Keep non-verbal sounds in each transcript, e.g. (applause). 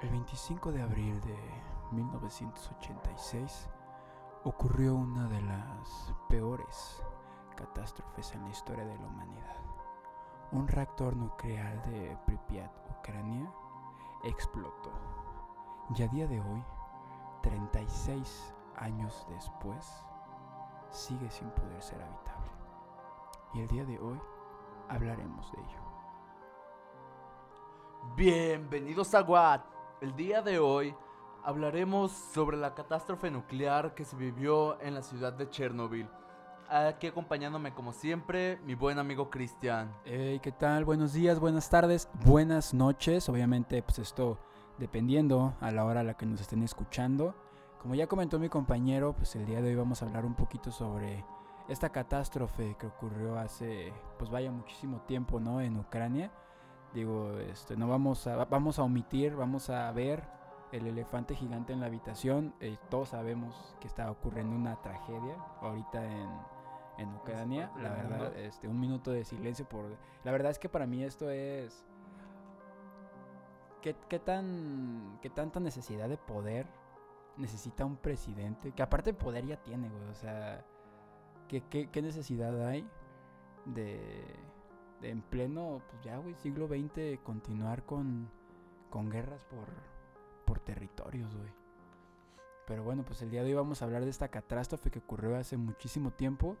El 25 de abril de 1986 ocurrió una de las peores catástrofes en la historia de la humanidad. Un reactor nuclear de Pripyat, Ucrania, explotó. Y a día de hoy, 36 años después, sigue sin poder ser habitable. Y el día de hoy hablaremos de ello. Bienvenidos a Watt. El día de hoy hablaremos sobre la catástrofe nuclear que se vivió en la ciudad de Chernobyl. Aquí acompañándome como siempre mi buen amigo Cristian. Hey, ¿qué tal? Buenos días, buenas tardes, buenas noches. Obviamente, pues esto dependiendo a la hora a la que nos estén escuchando. Como ya comentó mi compañero, pues el día de hoy vamos a hablar un poquito sobre esta catástrofe que ocurrió hace, pues vaya muchísimo tiempo, ¿no? En Ucrania. Digo, este, no vamos a, vamos a omitir, vamos a ver el elefante gigante en la habitación. Eh, todos sabemos que está ocurriendo una tragedia ahorita en, en Ucrania. La verdad, este, un minuto de silencio por... La verdad es que para mí esto es... ¿Qué, qué tan, qué tanta necesidad de poder necesita un presidente? Que aparte de poder ya tiene, güey. O sea, ¿qué, qué, qué necesidad hay de, de en pleno, pues ya, güey, siglo XX, continuar con, con guerras por, por territorios, güey? Pero bueno, pues el día de hoy vamos a hablar de esta catástrofe que ocurrió hace muchísimo tiempo.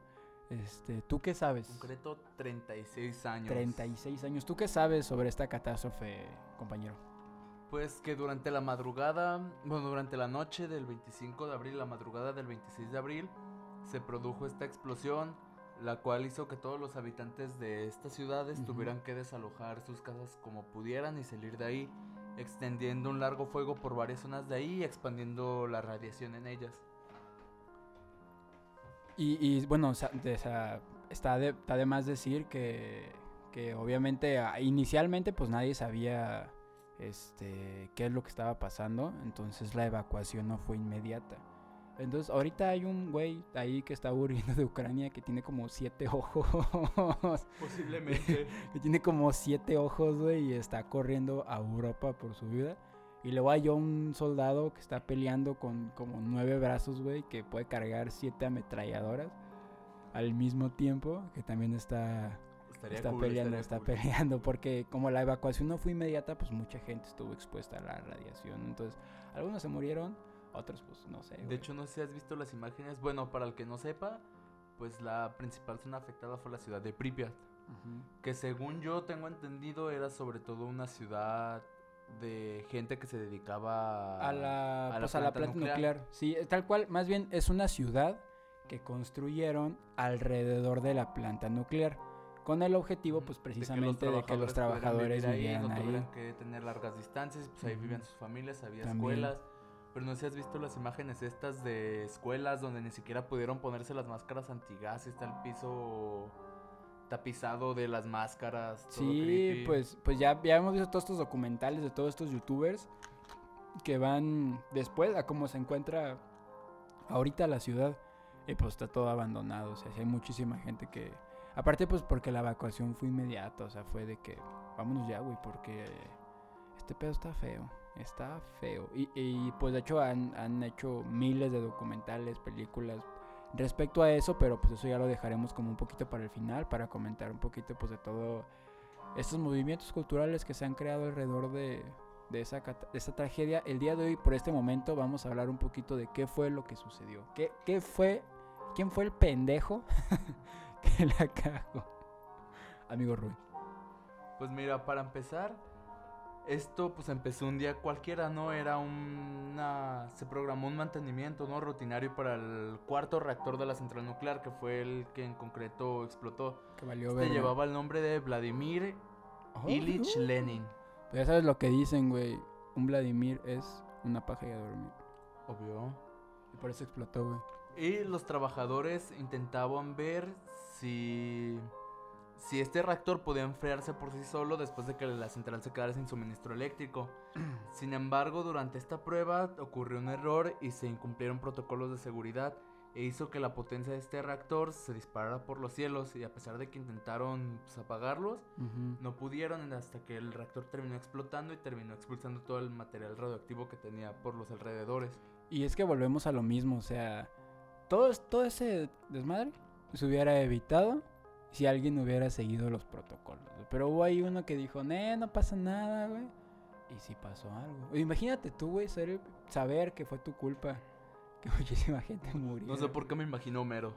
Este, ¿Tú qué sabes? Concreto 36 años. 36 años. ¿Tú qué sabes sobre esta catástrofe, compañero? Pues que durante la madrugada, bueno, durante la noche del 25 de abril, la madrugada del 26 de abril, se produjo esta explosión, la cual hizo que todos los habitantes de estas ciudades Ujú. tuvieran que desalojar sus casas como pudieran y salir de ahí, extendiendo un largo fuego por varias zonas de ahí y expandiendo la radiación en ellas. Y, y, bueno, o sea, de- o sea, está, de, está de más decir que, que obviamente ah, inicialmente pues nadie sabía este, qué es lo que estaba pasando, entonces la evacuación no fue inmediata. Entonces ahorita hay un güey ahí que está huyendo de Ucrania que tiene como siete ojos. Posiblemente. (laughs) que tiene como siete ojos, güey, y está corriendo a Europa por su vida. Y luego hay un soldado que está peleando con como nueve brazos, güey, que puede cargar siete ametralladoras al mismo tiempo, que también está, Estaría está cool, peleando, está cool. peleando, porque como la evacuación no fue inmediata, pues mucha gente estuvo expuesta a la radiación. Entonces, algunos se murieron, otros pues no sé. De hecho, no sé si has visto las imágenes. Bueno, para el que no sepa, pues la principal zona afectada fue la ciudad de Pripyat. Que según yo tengo entendido era sobre todo una ciudad de gente que se dedicaba a la, a la pues, a la planta planta nuclear. nuclear. Sí, eh, tal cual, más bien es una ciudad que construyeron alrededor de la planta nuclear, con el objetivo, pues de precisamente de que los trabajadores vivieran no ahí. que tener largas distancias, pues ahí vivían sus familias, había También. escuelas. Pero no sé si has visto las imágenes estas de escuelas donde ni siquiera pudieron ponerse las máscaras antigas, está el piso tapizado de las máscaras. todo Sí, creepy. pues, pues ya, ya hemos visto todos estos documentales de todos estos youtubers que van después a cómo se encuentra ahorita la ciudad. Y pues está todo abandonado. O sea, hay muchísima gente que. Aparte, pues porque la evacuación fue inmediata. O sea, fue de que vámonos ya, güey, porque este pedo está feo. Está feo. Y, pues de hecho han, han hecho miles de documentales, películas respecto a eso, pero pues eso ya lo dejaremos como un poquito para el final, para comentar un poquito pues de todo estos movimientos culturales que se han creado alrededor de, de esa, de tragedia. El día de hoy, por este momento, vamos a hablar un poquito de qué fue lo que sucedió. ¿Qué, qué fue? ¿Quién fue el pendejo (laughs) que la cagó? Amigo Rui. Pues mira, para empezar, esto pues empezó un día cualquiera, ¿no? Era una... Se programó un mantenimiento, ¿no? Rutinario para el cuarto reactor de la central nuclear, que fue el que en concreto explotó. Que valió Este llevaba el nombre de Vladimir Oh, Ilich uh. Lenin. Pero ya sabes lo que dicen, güey. Un Vladimir es una paja y a dormir. Obvio. Y por eso explotó, güey. Y los trabajadores intentaban ver si... Si este reactor podía enfriarse por sí solo después de que la central se quedara sin suministro eléctrico. (clears throat) Sin embargo, durante esta prueba ocurrió un error y se incumplieron protocolos de seguridad, e hizo que la potencia de este reactor se disparara por los cielos y a pesar de que intentaron pues, apagarlos, Ujú. no pudieron hasta que el reactor terminó explotando y terminó expulsando todo el material radioactivo que tenía por los alrededores. Y es que volvemos a lo mismo, o sea, todo, todo ese desmadre se hubiera evitado si alguien hubiera seguido los protocolos. Pero hubo ahí uno que dijo, no, no pasa nada, güey. Y sí pasó algo. Imagínate tú, güey, ser- saber que fue tu culpa. Que (laughs) muchísima gente murió. No sé por qué me imagino Homero.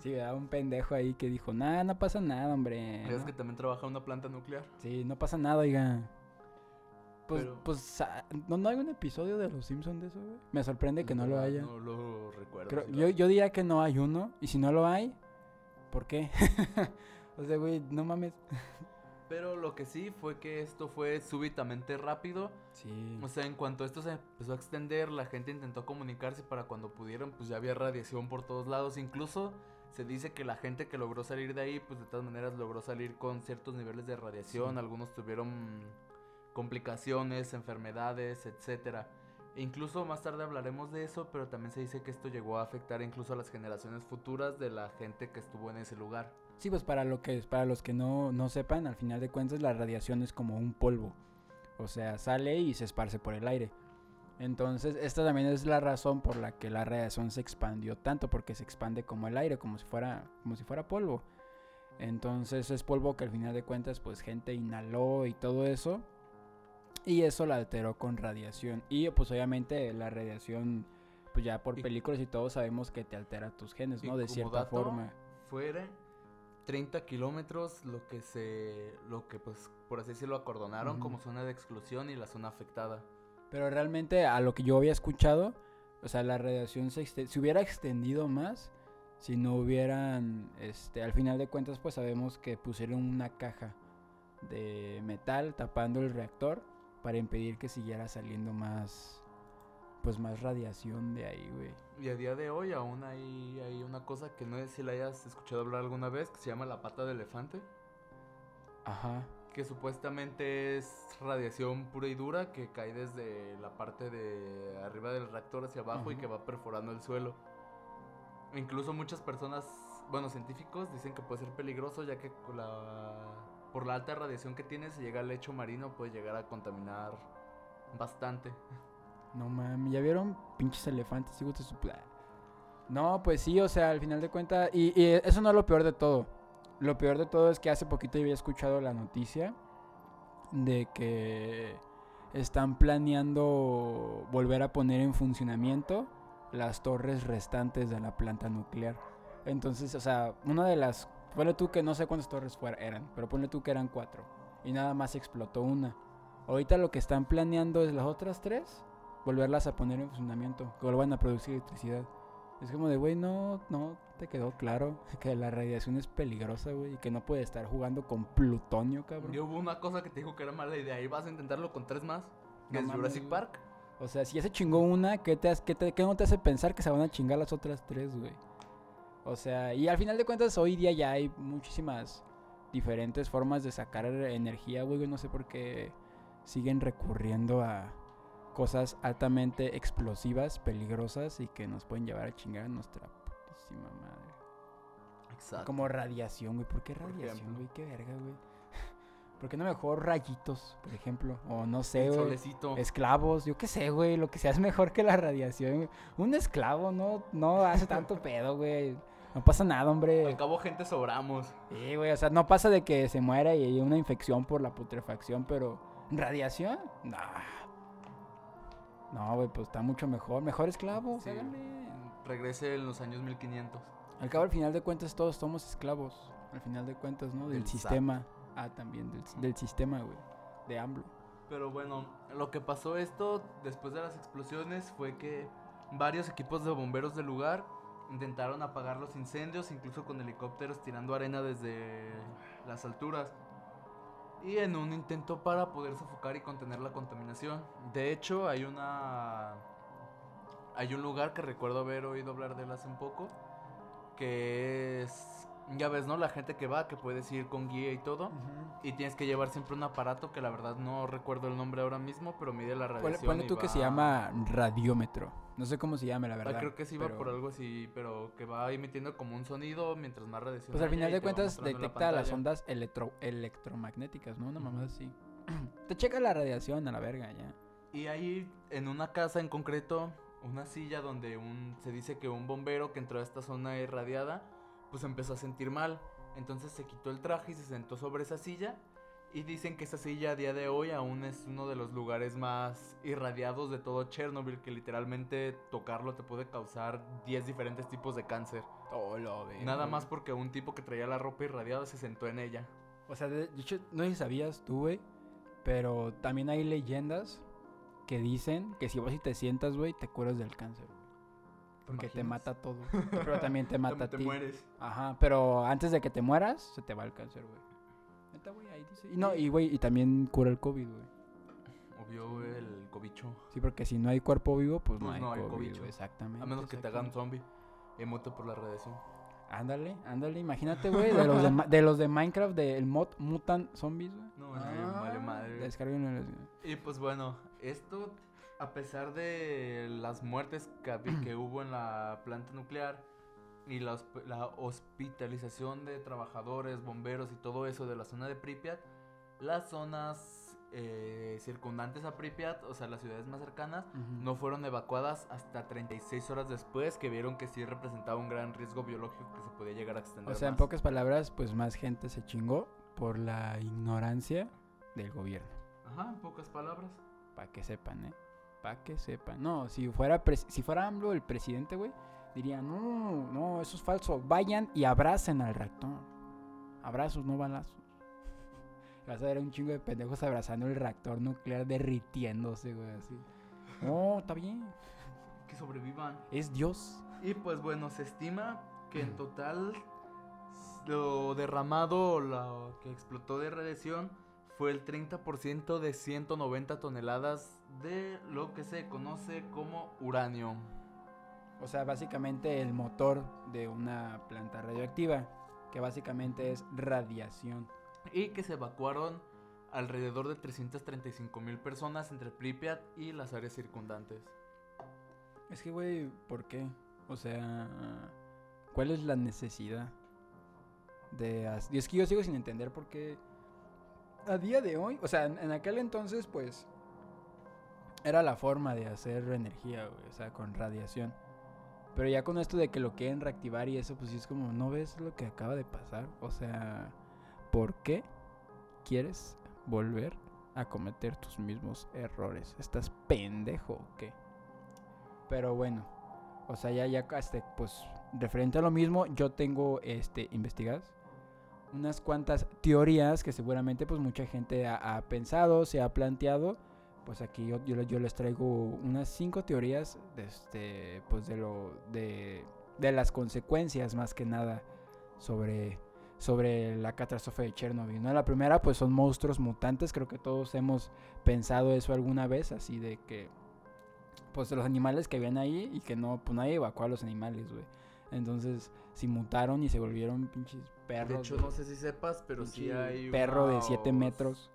Sí, era un pendejo ahí que dijo, nah, no pasa nada, hombre. ¿Ves ¿no? que también trabaja en una planta nuclear? Sí, no pasa nada, oiga. Pues, Pero- pues, ¿no, ¿no hay un episodio de Los Simpsons de eso, güey? Me sorprende que no lo verdad, haya. No lo recuerdo. Creo- si lo yo, hay. yo diría que no hay uno. Y si no lo hay, ¿por qué? (laughs) o sea, güey, no mames. Pero lo que sí fue que esto fue súbitamente rápido. Sí. O sea, en cuanto esto se empezó a extender, la gente intentó comunicarse para cuando pudieron, pues ya había radiación por todos lados. Incluso se dice que la gente que logró salir de ahí, pues de todas maneras logró salir con ciertos niveles de radiación. Sí. Algunos tuvieron complicaciones, enfermedades, etcétera. Incluso más tarde hablaremos de eso, pero también se dice que esto llegó a afectar incluso a las generaciones futuras de la gente que estuvo en ese lugar. Sí, pues para, lo que, para los que no, no sepan, al final de cuentas la radiación es como un polvo. O sea, sale y se esparce por el aire. Entonces, esta también es la razón por la que la radiación se expandió tanto, porque se expande como el aire, como si fuera, como si fuera polvo. Entonces es polvo que al final de cuentas, pues gente inhaló y todo eso. Y eso la alteró con radiación. Y pues obviamente la radiación, pues ya por Y- películas y todo sabemos que te altera tus genes, ¿no? De cierta dato, forma. Fuera 30 kilómetros lo que se, lo que pues por así decirlo acordonaron como zona de exclusión y la zona afectada. Pero realmente a lo que yo había escuchado, o sea, la radiación se, se hubiera extendido más si no hubieran, este, al final de cuentas pues sabemos que pusieron una caja de metal tapando el reactor para impedir que siguiera saliendo más, pues más radiación de ahí, güey. Y a día de hoy aún hay, hay una cosa que no sé si la hayas escuchado hablar alguna vez, que se llama la pata de elefante, Ajá. que supuestamente es radiación pura y dura que cae desde la parte de arriba del reactor hacia abajo y que va perforando el suelo. Incluso muchas personas, bueno, científicos dicen que puede ser peligroso ya que la, por la alta radiación que tiene, si llega al lecho marino puede llegar a contaminar bastante. No mames, ¿ya vieron pinches elefantes? su pla- No, pues sí, o sea, al final de cuentas. Y, y eso no es lo peor de todo. Lo peor de todo es que hace poquito yo había escuchado la noticia de que están planeando volver a poner en funcionamiento las torres restantes de la planta nuclear. Entonces, o sea, una de las. Ponle tú que no sé cuántas torres fuera, eran, pero ponle tú que eran cuatro. Y nada más explotó una. Ahorita lo que están planeando es las otras tres volverlas a poner en funcionamiento, que vuelvan a producir electricidad. Es como de, güey, no, no te quedó claro (laughs) que la radiación es peligrosa, güey, y que no puede estar jugando con plutonio, cabrón. Y hubo una cosa que te dijo que era mala idea y vas a intentarlo con tres más. Que No es mames, Jurassic güey. Park. O sea, si ya se chingó una, ¿qué, te, has- qué, te- qué no te hace pensar que se van a chingar las otras tres, güey? O sea, y al final de cuentas, hoy día ya hay muchísimas diferentes formas de sacar energía, güey. No sé por qué siguen recurriendo a cosas altamente explosivas, peligrosas y que nos pueden llevar a chingar a nuestra putísima madre. Exacto. Como radiación, güey. ¿Por qué radiación, güey? Qué verga, güey. ¿Por qué no mejor rayitos, por ejemplo? O no sé, güey. solecito. Esclavos, yo qué sé, güey, lo que sea es mejor que la radiación. Un esclavo no, no hace tanto (laughs) pedo, güey. No pasa nada, hombre. Al cabo, gente sobramos. Sí, güey, o sea, no pasa de que se muera y hay una infección por la putrefacción, pero ¿radiación? No. No, güey, pues está mucho mejor. Mejor esclavos, Sí. Regrese en los años 1500. Al cabo, al final de cuentas, todos somos esclavos. Al final de cuentas, ¿no? Del, Del SAT. Ah, también, del, del sistema, güey. De AMLO. Pero bueno, lo que pasó esto después de las explosiones fue que varios equipos de bomberos del lugar intentaron apagar los incendios, incluso con helicópteros tirando arena desde las alturas. Y en un intento para poder sofocar y contener la contaminación. De hecho, hay una hay un lugar que recuerdo haber oído hablar de él hace un poco, que es ya ves, ¿no? La gente que va, que puedes ir con guía y todo. Y tienes que llevar siempre un aparato que la verdad no recuerdo el nombre ahora mismo, pero mide la radiación. ponle tú que se llama radiómetro. No sé cómo se llama, la Ah, verdad. creo que sí va pero- por algo así, pero que va emitiendo como un sonido mientras más radiación Pues al final de cuentas la detecta las ondas electro electromagnéticas, ¿no? Una mamada Ujú. así. (clears throat) Te checa la radiación a la verga, ya. Y ahí, en una casa en concreto, una silla donde un, se dice que un bombero que entró a esta zona irradiada, pues empezó a sentir mal. Entonces se quitó el traje y se sentó sobre esa silla. Y dicen que esa silla a día de hoy aún es uno de los lugares más irradiados de todo Chernobyl, que literalmente tocarlo te puede causar 10 diferentes tipos de cáncer. Oh, lo verga, Nada más porque un tipo que traía la ropa irradiada se sentó en ella. O sea, de de hecho, no sé si sabías tú, güey, pero también hay leyendas que dicen que si vos si te sientas, güey, te curas del cáncer. Porque te mata todo. (laughs) Pero también te mata a te ti. mueres. Ajá, pero antes de que te mueras, se te va el cáncer, güey. Neta, güey, ahí dice. Y no, y güey, y también cura el COVID, güey. Obvio el cobicho. Sí, porque si no hay cuerpo vivo, pues, Pues no hay no hay COVID, cobicho. exactamente. A menos que te hagan zombie y por la radiación. Ándale, ándale, imagínate, güey, de los de, los de Minecraft, del mod Mutant Zombies, güey. No, sí, vale madre. Descárguenlo. Y pues bueno, esto, a pesar de las muertes que, (clears throat) hubo en la planta nuclear y la, la hospitalización de trabajadores, bomberos y todo eso de la zona de Pripyat, las zonas eh, circundantes a Pripyat, o sea, las ciudades más cercanas, no fueron evacuadas hasta 36 horas después que vieron que sí representaba un gran riesgo biológico que se podía llegar a extender. O sea, en pocas palabras, pues más gente se chingó por la ignorancia del gobierno. Ajá, en pocas palabras. Para que sepan, ¿eh? Que sepan. No, si fuera, si fuera AMLO el presidente, güey, diría, no, no, eso es falso. Vayan y abracen al reactor. Abrazos, no balazos. (laughs) Vas a ver un chingo de pendejos abrazando el reactor nuclear derritiéndose, güey, así. No, está bien. Que sobrevivan. Es Dios. Y pues bueno, se estima que en total lo derramado, lo que explotó de radiación, fue el 30% de 190 toneladas de lo que se conoce como uranio. O sea, básicamente el motor de una planta radioactiva, que básicamente es radiación. Y que se evacuaron alrededor de 335 mil personas entre Pripyat y las áreas circundantes. Es que, güey, ¿por qué? O sea, ¿cuál es la necesidad de... Y es que yo sigo sin entender por qué a día de hoy, o sea, en, aquel entonces, pues, era la forma de hacer energía, o sea, con radiación. Pero ya con esto de que lo quieren reactivar y eso, pues sí es como, ¿no ves lo que acaba de pasar? O sea, ¿por qué quieres volver a cometer tus mismos errores? ¿Estás pendejo o qué? Pero bueno, o sea, ya, ya, este, pues, referente a lo mismo, yo tengo, este, investigadas unas cuantas teorías que seguramente, pues, mucha gente ha, ha pensado, se ha planteado. Pues aquí yo, yo, yo les traigo unas cinco teorías, de este, pues, de lo, de, de las consecuencias, más que nada, sobre, sobre la catástrofe de Chernobyl, ¿no? La primera, pues, son monstruos mutantes, creo que todos hemos pensado eso alguna vez, así de que pues los animales que habían ahí y que no, pues nadie evacuó a los animales, güey. Entonces, si mutaron y se volvieron pinches perros. De hecho, no sé si sepas, pero sí hay perro de 7 unos- metros.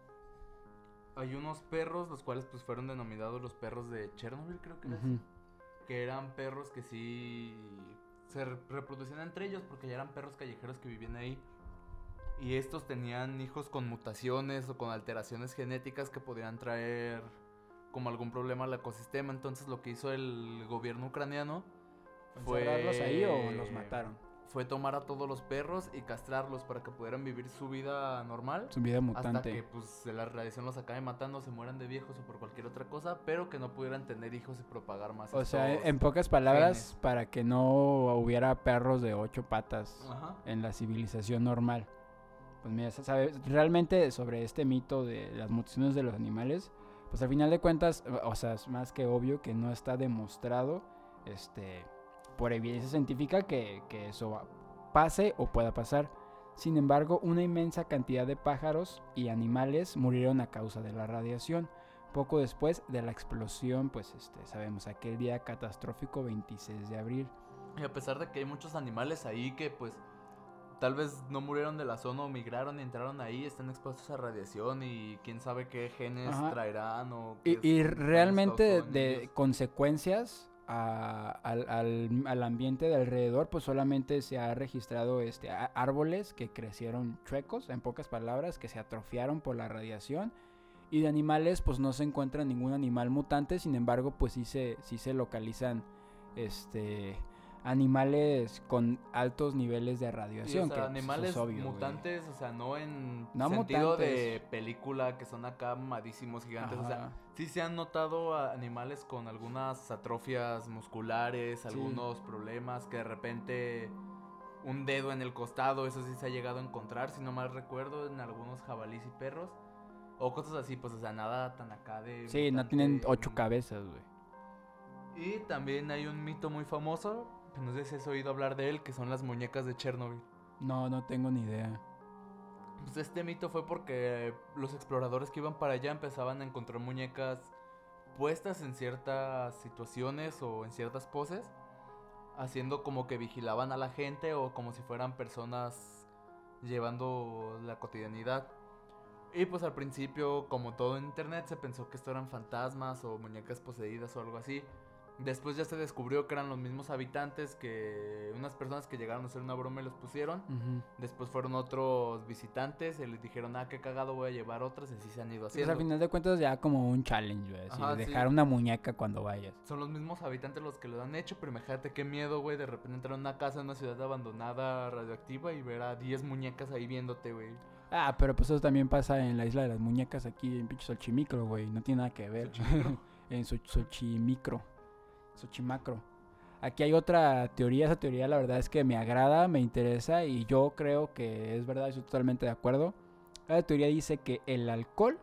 Hay unos perros, los cuales pues fueron denominados los perros de Chernobyl, creo que así, que eran perros que sí se re- reproducían entre ellos porque ya eran perros callejeros que vivían ahí. Y estos tenían hijos con mutaciones o con alteraciones genéticas que podían traer como algún problema al ecosistema. Entonces lo que hizo el gobierno ucraniano fue... ¿Encerrarlos ahí o los mataron? Fue tomar a todos los perros y castrarlos para que pudieran vivir su vida normal. Su vida Hasta mutante. que pues la radiación los acabe matando, se mueran de viejos o por cualquier otra cosa, pero que no pudieran tener hijos y propagar más. O sea, en pocas palabras, genes. para que no hubiera perros de ocho patas Ajá. en la civilización normal. Pues mira, sa- sabe, realmente sobre este mito de las mutaciones de los animales, pues al final de cuentas, o sea, es más que obvio que no está demostrado, este, por evidencia científica que, que eso pase o pueda pasar. Sin embargo, una inmensa cantidad de pájaros y animales murieron a causa de la radiación. Poco después de la explosión, pues este, sabemos aquel día catastrófico 26 de abril. Y a pesar de que hay muchos animales ahí que pues tal vez no murieron de la zona o migraron y entraron ahí, están expuestos a radiación y quién sabe qué genes Ajá. traerán o Y, qué y genes realmente causó en de consecuencias al, al- al ambiente de alrededor, pues solamente se ha registrado este, árboles que crecieron chuecos, en pocas palabras, que se atrofiaron por la radiación. Y de animales, pues no se encuentra ningún animal mutante, sin embargo, pues sí se, sí se localizan este, animales con altos niveles de Sí, radiación. o sea, que, pues, animales es obvio, güey. mutantes, o sea, no en No sentido de película que son acá mamadísimos gigantes, o sea, sí se han notado animales con algunas atrofias musculares, Sí. algunos problemas que de repente un dedo en el costado, eso sí se ha llegado a encontrar, si no mal recuerdo, en algunos jabalís y perros. O cosas así, pues, o sea, nada tan acá de... Sí, no tienen ocho cabezas, güey. Y también hay un mito muy famoso, no sé si has oído hablar de él, que son las muñecas de Chernobyl. No, no tengo ni idea. Pues este mito fue porque los exploradores que iban para allá empezaban a encontrar muñecas puestas en ciertas situaciones o en ciertas poses, haciendo como que vigilaban a la gente o como si fueran personas llevando la cotidianidad. Y pues al principio, como todo en internet, se pensó que esto eran fantasmas o muñecas poseídas o algo así. Después ya se descubrió que eran los mismos habitantes que unas personas que llegaron a hacer una broma y los pusieron. Después fueron otros visitantes y les dijeron, ah, qué cagado, voy a llevar otras y así se han ido Pues haciendo. al final de cuentas ya como un challenge, güey. sí. dejar una muñeca cuando vayas. Son los mismos habitantes los que lo han hecho, pero imagínate qué miedo, güey, de repente entrar a una casa en una ciudad abandonada, radioactiva y ver a 10 muñecas ahí viéndote, güey. Ah, pero pues eso también pasa en la isla de las muñecas aquí en pinche Xochimicro, güey. No tiene nada que ver. (laughs) En Xochimicro. Xochimacro. Aquí hay otra teoría. Esa teoría la verdad es que me agrada, me interesa y yo creo que es verdad, estoy totalmente de acuerdo. La teoría dice que el alcohol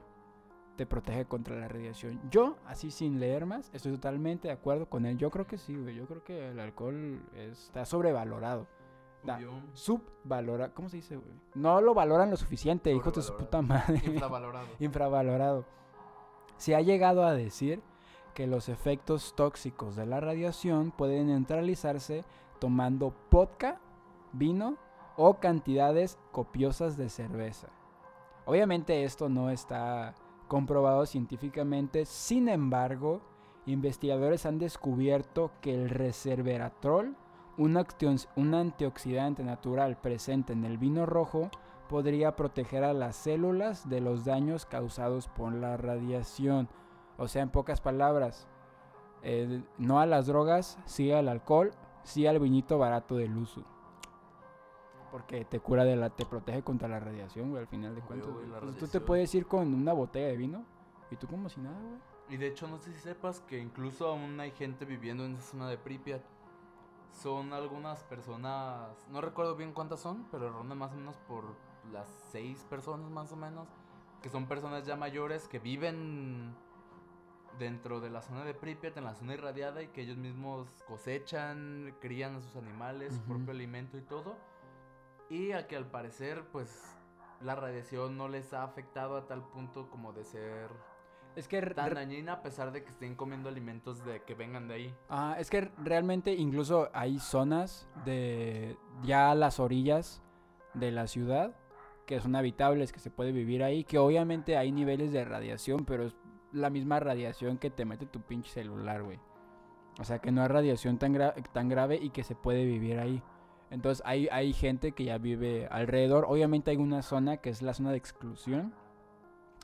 te protege contra la radiación. Yo, así sin leer más, estoy totalmente de acuerdo con él. Yo creo que sí, güey. Yo creo que el alcohol está sobrevalorado. Da. Subvalora, ¿cómo se dice, güey? No lo valoran lo suficiente, hijos de su puta madre. (laughs) Infravalorado. Infravalorado. Se ha llegado a decir que los efectos tóxicos de la radiación pueden neutralizarse tomando vodka, vino o cantidades copiosas de cerveza. Obviamente esto no está comprobado científicamente, sin embargo, investigadores han descubierto que el resveratrol, un, antioxidante natural presente en el vino rojo, podría proteger a las células de los daños causados por la radiación. O sea, en pocas palabras, eh, no a las drogas, sí al alcohol, sí al vinito barato del uso. Porque te cura de la, te protege contra la radiación, güey, al final de cuentas. tú te puedes ir con una botella de vino y tú como si nada, güey. Y de hecho, no sé si sepas que incluso aún hay gente viviendo en esa zona de Pripyat. Son algunas personas, no recuerdo bien cuántas son, pero rondan más o menos por las seis personas más o menos, que son personas ya mayores que viven dentro de la zona de Pripyat, en la zona irradiada, y que ellos mismos cosechan, crían a sus animales, su Ujú. propio alimento y todo. Y a que al parecer, pues, la radiación no les ha afectado a tal punto como de ser Es que, tan dañina a pesar de que estén comiendo alimentos de que vengan de ahí. Ah, es que realmente incluso hay zonas de ya a las orillas de la ciudad que son habitables, que se puede vivir ahí, que obviamente hay niveles de radiación, pero es la misma radiación que te mete tu pinche celular, güey. O sea, que no hay radiación tan, tan grave y que se puede vivir ahí. Entonces hay, hay gente que ya vive alrededor. Obviamente hay una zona que es la zona de exclusión,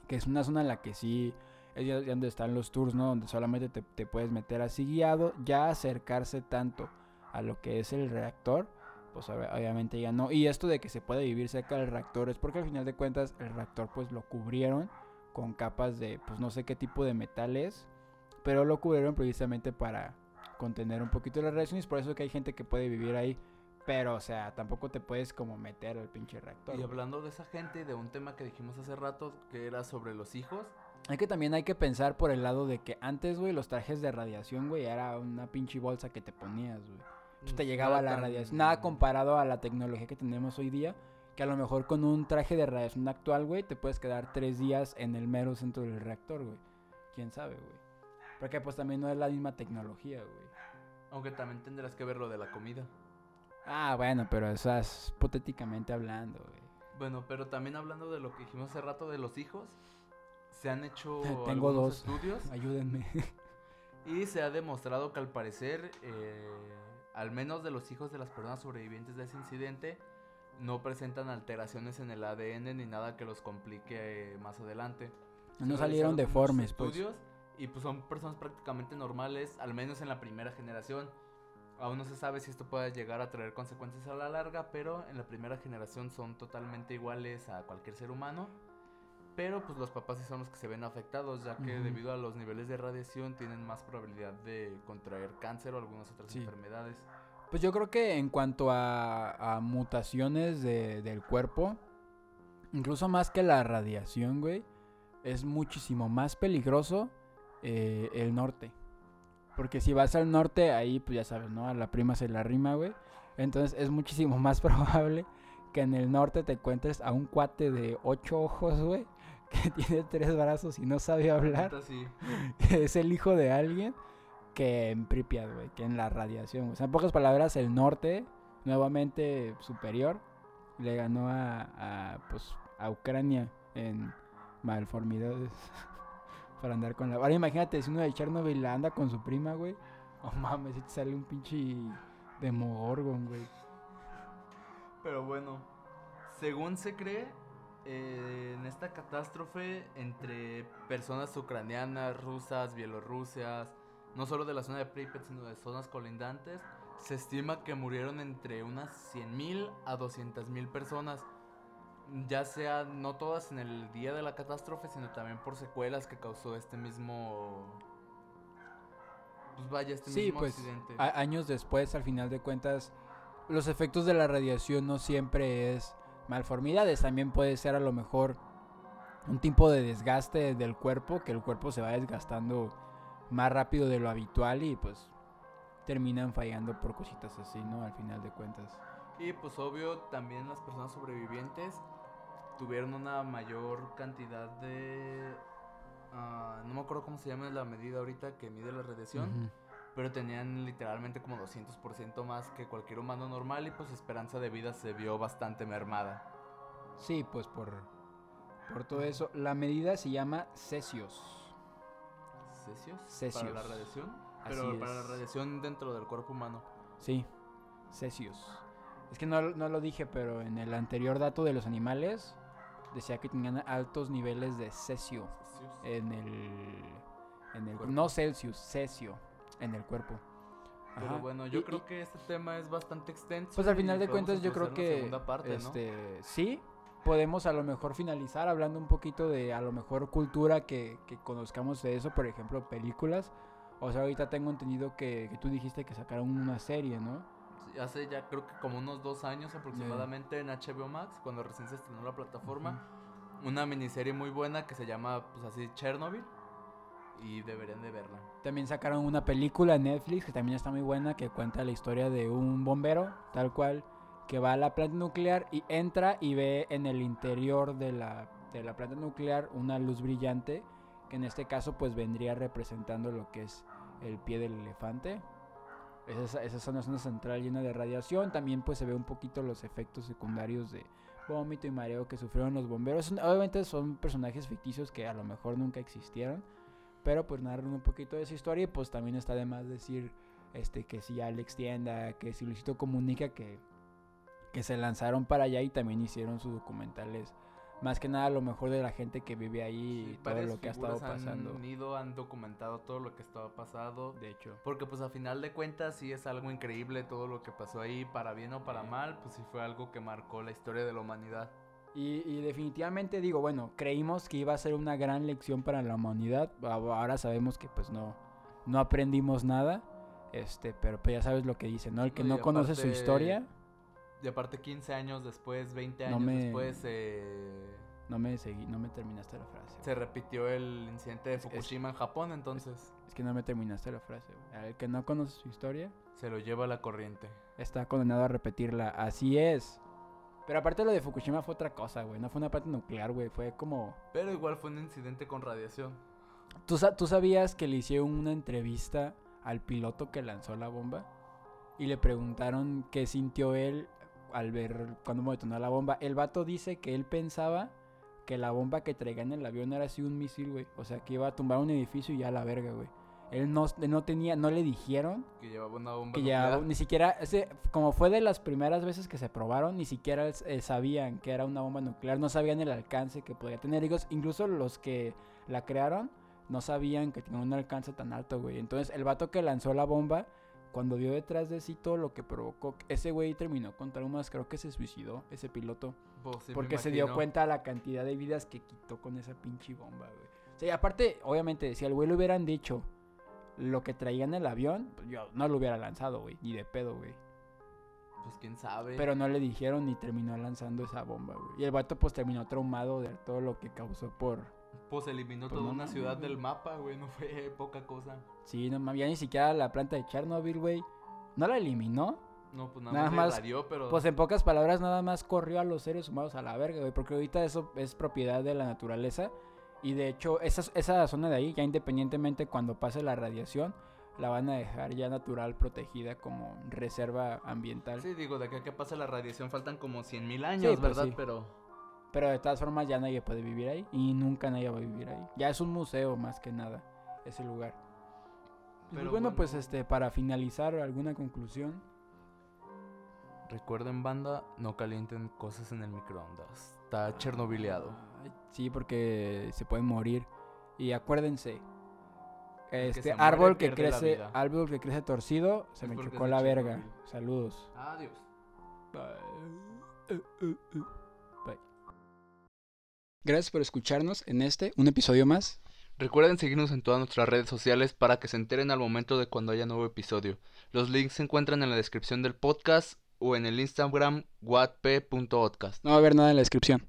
que es una zona en la que sí es donde están los tours, ¿no? Donde solamente te, te puedes meter así guiado, ya acercarse tanto a lo que es el reactor, pues ob- obviamente ya no. Y esto de que se puede vivir cerca del reactor es porque al final de cuentas el reactor pues lo cubrieron con capas de pues no sé qué tipo de metales, pero lo cubrieron precisamente para contener un poquito las radiaciones, por eso que hay gente que puede vivir ahí. Pero, o sea, tampoco te puedes como meter al pinche reactor. Y hablando de esa gente, de un tema que dijimos hace rato, que era sobre los hijos, Es que también hay que pensar por el lado de que antes, güey, los trajes de radiación, güey, era una pinche bolsa que te ponías, güey. Te llegaba nada la radiación. Nada comparado a la tecnología que tenemos hoy día. Que a lo mejor con un traje de radiación actual, güey, te puedes quedar tres días en el mero centro del reactor, güey. Quién sabe, güey. Porque pues también no es la misma tecnología, güey. Aunque también tendrás que ver lo de la comida. Ah, bueno, pero eso es hipotéticamente hablando, güey. Bueno, pero también hablando de lo que dijimos hace rato de los hijos, se han hecho (laughs) Tengo algunos dos. estudios (laughs) Ayúdenme. (laughs) Y se ha demostrado que al parecer, eh, al menos de los hijos de las personas sobrevivientes de ese incidente, no presentan alteraciones en el ADN ni nada que los complique más adelante. No Se salieron deformes, pues. estudios y pues son personas prácticamente normales, al menos en la primera generación. Aún no se sabe si esto puede llegar a traer consecuencias a la larga, pero en la primera generación son totalmente iguales a cualquier ser humano. Pero pues los papás sí son los que se ven afectados, ya que debido a los niveles de radiación tienen más probabilidad de contraer cáncer o algunas otras Sí. enfermedades. Pues yo creo que en cuanto a, a mutaciones de- del cuerpo, incluso más que la radiación, güey, es muchísimo más peligroso eh, el norte. Porque si vas al norte, ahí pues ya sabes, ¿no? A la prima se la rima, güey. Entonces es muchísimo (laughs) más probable que en el norte te encuentres a un cuate de ocho ojos, güey, que (laughs) tiene tres brazos y no sabe hablar Neta, sí. que es el hijo de alguien que en Pripyat, güey, que en la radiación. O sea, en pocas palabras, el norte, nuevamente superior, le ganó a, pues, a Ucrania en malformidades (laughs) para andar con la... Ahora imagínate, si uno de Chernobyl anda con su prima, güey. Oh mames, si te sale un pinche demogorgon, güey. Pero bueno, según se cree, eh, en esta catástrofe entre personas ucranianas, rusas, bielorrusias, no solo de la zona de Pripyat, sino de zonas colindantes, se estima que murieron entre unas 100.000 a 200.000 personas. Ya sea no todas en el día de la catástrofe, sino también por secuelas que causó este mismo... Pues vaya, este Sí, mismo pues accidente. años después, al final de cuentas, los efectos de la radiación no siempre es malformidades, también puede ser a lo mejor un tipo de desgaste del cuerpo, que el cuerpo se va desgastando más rápido de lo habitual y pues terminan fallando por cositas así, ¿no? Al final de cuentas. Y pues obvio, también las personas sobrevivientes tuvieron una mayor cantidad de... ah, no me acuerdo cómo se llama la medida ahorita que mide la radiación, pero tenían literalmente como 200% más que cualquier humano normal y pues su esperanza de vida se vio bastante mermada. Sí, pues por, por todo eso. La medida se llama cesios. ¿Cesios? Para la radiación. Así Pero para la radiación dentro del cuerpo humano. Sí, cesios. Es que no, no lo dije, pero en el anterior dato de los animales decía que tenían altos niveles de cesio Cesios. en el, en el Cuerpo. no Celsius, cesio en el cuerpo. Pero Ajá. bueno, yo Y- creo y- que este tema es bastante extenso. pues al final de cuentas yo creo que parte, ¿no? este sí podemos a lo mejor finalizar hablando un poquito de a lo mejor cultura que, que conozcamos de eso, por ejemplo, películas. O sea, ahorita tengo entendido que, que tú dijiste que sacaron una serie, ¿no? Sí, Hace ya creo que como unos dos años aproximadamente en HBO Max, cuando recién se estrenó la plataforma, una miniserie muy buena que se llama, pues así, Chernobyl. Y deberían de verla. También sacaron una película en Netflix que también está muy buena que cuenta la historia de un bombero, tal cual, que va a la planta nuclear y entra y ve en el interior de la, de la planta nuclear una luz brillante, que en este caso pues vendría representando lo que es el pie del elefante. Esa, esa zona es una central llena de radiación, también pues se ve un poquito los efectos secundarios de vómito y mareo que sufrieron los bomberos. Obviamente son personajes ficticios que a lo mejor nunca existieron, pero pues narran un poquito de esa historia y pues también está de más decir este que si Alex Tienda, que si Luisito Comunica que, que se lanzaron para allá y también hicieron sus documentales. Más que nada lo mejor de la gente que vive ahí y Sí, todo varias lo que ha estado pasando. Han ido, han documentado todo lo que estaba pasando. De hecho. Porque pues a final de cuentas sí es algo increíble todo lo que pasó ahí, para bien o para Sí. mal, pues sí fue algo que marcó la historia de la humanidad. Y, y definitivamente digo, bueno, creímos que iba a ser una gran lección para la humanidad. Ahora sabemos que pues no, no aprendimos nada. Este, pero pues ya sabes lo que dice, ¿no? El que No, y no conoce su historia, Y aparte 15 años después, 20 No años me- después, eh, no me seguí, no me terminaste la frase. se repitió el incidente de es- Fukushima en Japón, entonces Es que no me terminaste la frase. El que no conoce su historia se lo lleva la corriente. está condenado a repetirla. Así es. Pero aparte lo de Fukushima fue otra cosa, güey. No fue una planta nuclear, güey. Fue como... Pero igual fue un incidente con radiación. ¿Tú, ¿Tú sabías que le hicieron una entrevista al piloto que lanzó la bomba? Y le preguntaron qué sintió él al ver cuando detonó la bomba. El vato dice que él pensaba que la bomba que traía en el avión era así un misil, güey. O sea, que iba a tumbar un edificio y ya a la verga, güey. Él no, él no tenía, no le dijeron Que llevaba una bomba que nuclear. ya ni siquiera, ese, como fue de las primeras veces que se probaron, ni siquiera eh, sabían que era una bomba nuclear, no sabían el alcance que podía tener. Incluso- Incluso los que la crearon no sabían que tenía un alcance tan alto, güey. Entonces el vato que lanzó la bomba, cuando vio detrás de sí todo lo que provocó, ese güey terminó con traumas, creo que se suicidó, ese piloto. Sí, Porque se dio cuenta la cantidad de vidas que quitó con esa pinche bomba, güey. O sea, y aparte, obviamente, si al güey le hubieran dicho lo que traía en el avión, pues yo no lo hubiera lanzado, güey. Ni de pedo, güey. Pues quién sabe. Pero no le dijeron ni terminó lanzando esa bomba, güey. Y el vato, pues, terminó traumado de todo lo que causó por... Pues eliminó Pues toda no una ciudad del mapa, güey. No fue (laughs) poca cosa. Sí, no mames, ya ni siquiera la planta de Chernobyl, güey. No la eliminó. No, pues nada, Nada más, más, le radió, pero. Pues en pocas palabras, nada más corrió a los seres humanos a la verga, güey. Porque ahorita eso es propiedad de la naturaleza. Y de hecho, esa, esa zona de ahí, ya independientemente cuando pase la radiación, la van a dejar ya natural, protegida como reserva ambiental. Sí, digo, de acá que pasa la radiación faltan como 100 mil años, pues ¿verdad? sí. Pero. Pero de todas formas ya nadie puede vivir ahí. Y nunca nadie va a vivir ahí. Ya es un museo más que nada, ese lugar. Y Pero bueno, bueno. pues este, para finalizar, alguna conclusión. Recuerden, banda, no calienten cosas en el microondas. Está chernobileado. Sí, porque se pueden morir. Y acuérdense, este árbol que crece, árbol que crece torcido, se Es me chocó la verga. Saludos. Adiós. Bye. Gracias por escucharnos en este, un episodio más. Recuerden seguirnos en todas nuestras redes sociales para que se enteren al momento de cuando haya nuevo episodio. Los links se encuentran en la descripción del podcast o en el Instagram wattp.podcast. No va a haber nada en la descripción.